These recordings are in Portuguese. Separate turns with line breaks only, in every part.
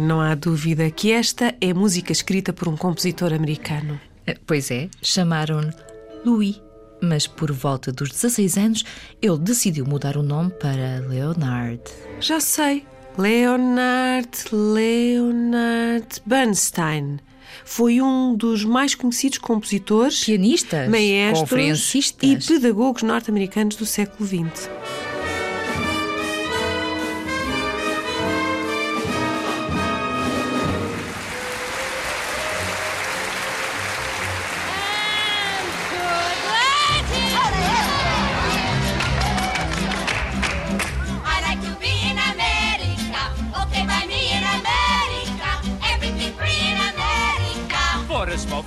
Não há dúvida que esta é música escrita por um compositor americano.
Eh, Pois é, chamaram-no Louis, mas por volta dos 16 anos ele decidiu mudar o nome para Leonard.
Já sei. Leonard Leonard Bernstein. Foi um dos mais conhecidos compositores,
Pianistas,
maestros e pedagogos norte-americanos do século XX.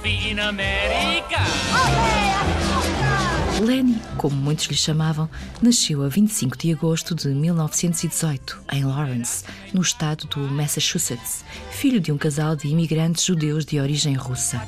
For a small fee in America.
Lenny, como muitos lhe chamavam, nasceu a 25 de agosto de 1918, em Lawrence, no estado do Massachusetts, filho de um casal de imigrantes judeus de origem russa.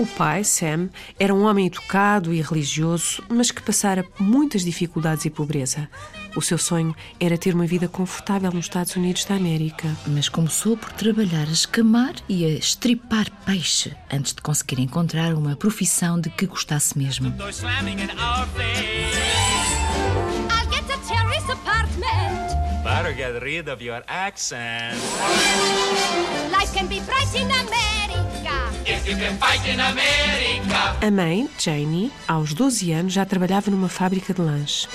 O pai, Sam, era um homem educado e religioso, mas que passara muitas dificuldades e pobreza. O seu sonho era ter uma vida confortável nos Estados Unidos da América.
Mas começou por trabalhar a escamar e a estripar peixe antes de conseguir encontrar uma profissão de que gostasse mesmo.
Door slamming in our face.
I'll get a terrace apartment.
Better get rid of your accent.
Life can be bright in America.
If you can fight in America.
A mãe, Janie, aos 12 anos já trabalhava numa fábrica de lanche.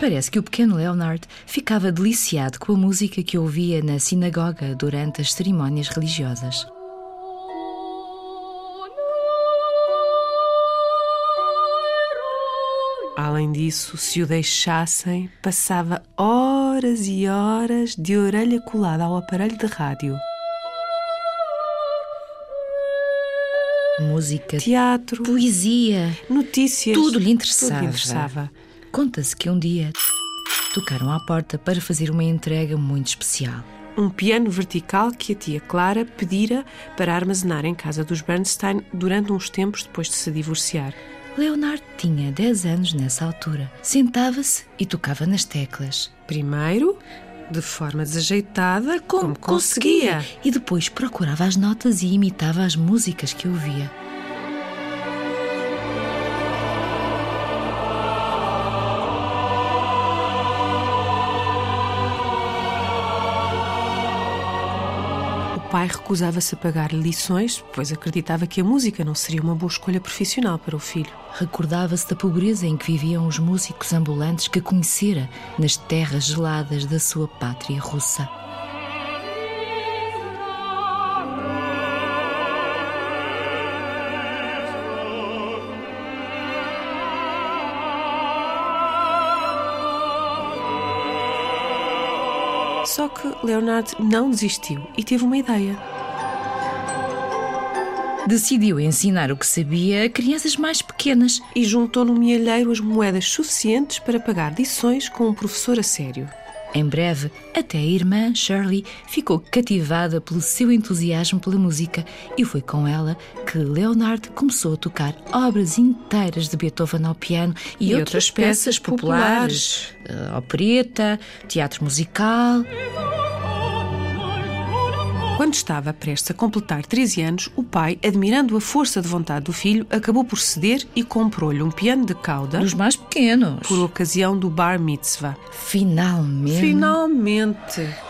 Parece que o pequeno Leonard ficava deliciado com a música que ouvia na sinagoga durante as cerimónias religiosas.
Além disso, se o deixassem, passava horas e horas de orelha colada ao aparelho de rádio.
Música,
Teatro,
poesia,
notícias.
tudo lhe
Tudo
interessava.
lhe interessava.
Conta-se que um dia tocaram à porta para fazer uma entrega muito especial.
Um piano vertical que a tia Clara pedira para armazenar em casa dos Bernstein durante uns tempos depois de se divorciar.
Leonard tinha 10 anos nessa altura. Sentava-se e tocava nas teclas.
Primeiro, de forma desajeitada, como, conseguia.
E depois procurava as notas e imitava as músicas que ouvia.
Pai recusava-se a pagar lições, pois acreditava que a música não seria uma boa escolha profissional para o filho.
Recordava-se da pobreza em que viviam os músicos ambulantes que conhecera nas terras geladas da sua pátria russa.
Só que Leonard não desistiu e teve uma ideia.
Decidiu ensinar o que sabia a crianças mais pequenas.
E juntou no mielheiro as moedas suficientes para pagar lições com um professor a sério.
Em breve, até a irmã Shirley ficou cativada pelo seu entusiasmo pela música e foi com ela que Leonard começou a tocar obras inteiras de Beethoven ao piano e,
E
outras,
outras
peças,
peças
populares, eh, opereta, teatro musical.
Quando estava prestes a completar 13 anos, o pai, admirando a força de vontade do filho, acabou por ceder e comprou-lhe um piano de cauda
Dos mais pequenos.
por ocasião do bar mitzvah.
Finalmente.
Finalmente!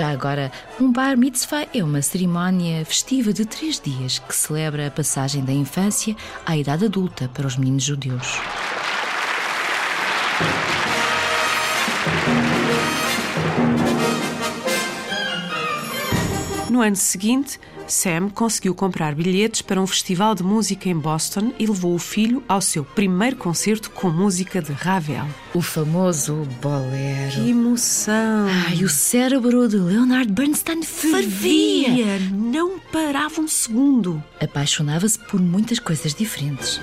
Já agora, um bar mitzvah é uma cerimónia festiva de três dias que celebra a passagem da infância à idade adulta para os meninos judeus.
No ano seguinte, Sam conseguiu comprar bilhetes para um festival de música em Boston e levou o filho ao seu primeiro concerto com música de Ravel.
O famoso bolero.
Que emoção!
Ai, o cérebro de Leonard Bernstein fervia.
Fervia! Não parava um segundo.
Apaixonava-se por muitas coisas diferentes.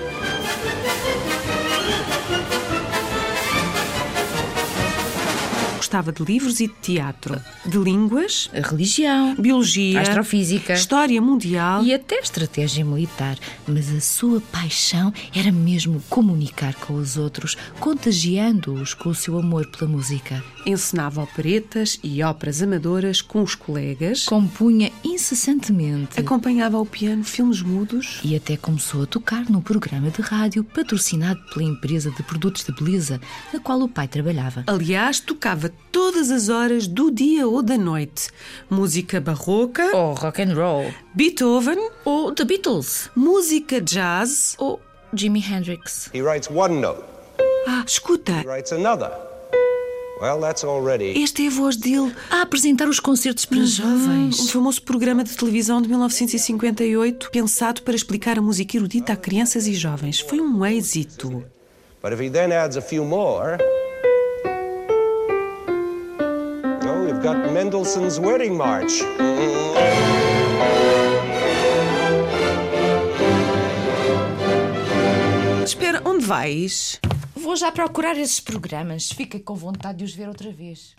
Gostava de livros e de teatro, de línguas,
A religião,
biologia,
astrofísica
história mundial.
e até estratégia militar. Mas a sua paixão era mesmo comunicar com os outros, contagiando-os com o seu amor pela música.
Encenava operetas e óperas amadoras com os colegas.
Compunha incessantemente.
Acompanhava ao piano filmes mudos.
E até começou a tocar num programa de rádio patrocinado pela empresa de produtos de beleza na qual o pai trabalhava.
Aliás, tocava todas as horas do dia ou da noite. Música barroca,
Ou rock and roll.
Beethoven,
Ou The Beatles.
música jazz.
Ou Jimi Hendrix.
He writes one note,
Ah, escuta,
he writes another. Well, that's already.
esta é a voz dele.
A apresentar os concertos para
Um
jovens.
famoso programa de televisão de 1958 pensado para explicar a música erudita a crianças e jovens. Foi um êxito.
But if he then adds a few more. We've got Mendelssohn's Wedding March.
Espera, onde vais?
Vou já procurar esses programas. Fiquei com vontade de os ver outra vez.